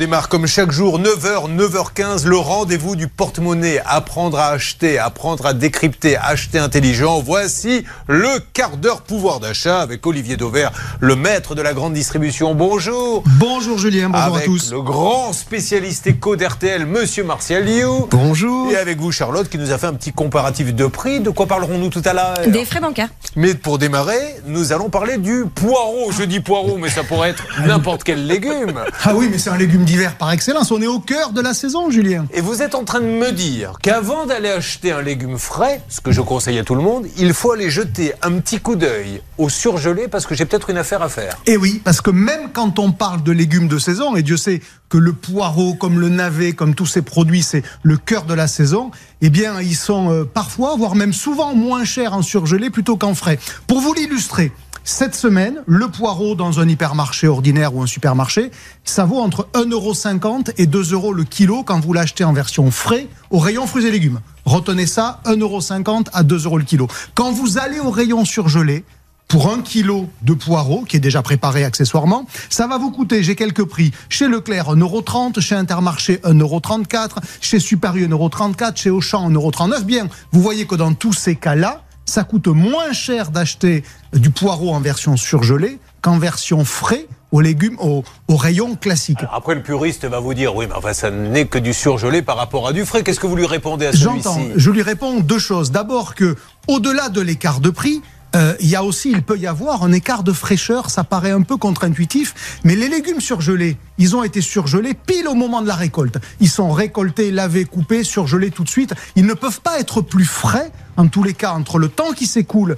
démarre comme chaque jour, 9h, 9h15, le rendez-vous du porte-monnaie. Apprendre à acheter, apprendre à décrypter, acheter intelligent. Voici le quart d'heure pouvoir d'achat avec Olivier Dauvert, le maître de la grande distribution. Bonjour. Bonjour Julien, bonjour avec à tous. Le grand spécialiste éco d'RTL, monsieur Martial Liu. Bonjour. Et avec vous, Charlotte, qui nous a fait un petit comparatif de prix. De quoi parlerons-nous tout à l'heure? Des frais bancaires. Mais pour démarrer, nous allons parler du poireau. Je dis poireau, mais ça pourrait être n'importe quel légume. Ah oui, mais c'est un légume d'hiver par excellence. On est au cœur de la saison, Julien. Et vous êtes en train de me dire qu'avant d'aller acheter un légume frais, ce que je conseille à tout le monde, il faut aller jeter un petit coup d'œil au surgelé parce que j'ai peut-être une affaire à faire. Et oui, parce que même quand on parle de légumes de saison, et Dieu sait que le poireau, comme le navet, comme tous ces produits, c'est le cœur de la saison, eh bien, ils sont euh, parfois, voire même souvent moins chers en surgelé plutôt qu'en frais. Pour vous l'illustrer, cette semaine, le poireau dans un hypermarché ordinaire ou un supermarché, ça vaut entre 1,50€ et 2 euros le kilo quand vous l'achetez en version frais au rayon fruits et légumes. Retenez ça, 1,50€ à 2 euros le kilo. Quand vous allez au rayon surgelé, pour un kilo de poireau, qui est déjà préparé accessoirement, ça va vous coûter, j'ai quelques prix, chez Leclerc 1,30€, chez Intermarché 1,34€, chez Super U 1,34€, chez Auchan 1,39€. Bien, vous voyez que dans tous ces cas-là, ça coûte moins cher d'acheter du poireau en version surgelée qu'en version frais aux légumes, au, au rayon classique. Alors après, le puriste va vous dire oui, mais enfin, ça n'est que du surgelé par rapport à du frais. Qu'est-ce que vous lui répondez à J'entends. celui-ci Je lui réponds deux choses. D'abord que, au-delà de l'écart de prix, euh, il y a aussi, il peut y avoir un écart de fraîcheur, ça paraît un peu contre-intuitif, mais les légumes surgelés, ils ont été surgelés pile au moment de la récolte. Ils sont récoltés, lavés, coupés, surgelés tout de suite. Ils ne peuvent pas être plus frais, en tous les cas, entre le temps qui s'écoule,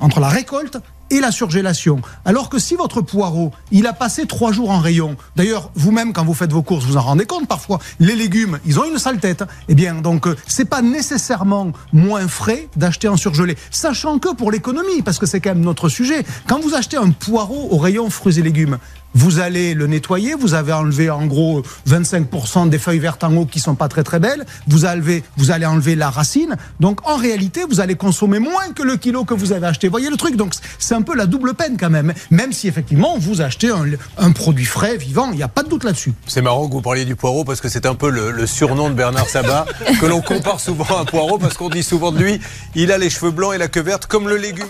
entre la récolte et la surgélation. Alors que si votre poireau, il a passé trois jours en rayon, d'ailleurs, vous-même, quand vous faites vos courses, vous en rendez compte parfois, les légumes, ils ont une sale tête. Eh bien, donc, euh, c'est pas nécessairement moins frais d'acheter en surgelé. Sachant que pour l'économie, parce que c'est quand même notre sujet, quand vous achetez un poireau au rayon fruits et légumes, vous allez le nettoyer, vous avez enlevé en gros 25% des feuilles vertes en haut qui sont pas très très belles, vous, vous allez enlever la racine, donc en réalité vous allez consommer moins que le kilo que vous avez acheté. Voyez le truc, donc c'est un peu la double peine quand même, même si effectivement vous achetez un, un produit frais, vivant, il n'y a pas de doute là-dessus. C'est marrant que vous parliez du poireau parce que c'est un peu le, le surnom de Bernard Sabat que l'on compare souvent à un poireau parce qu'on dit souvent de lui, il a les cheveux blancs et la queue verte comme le légume.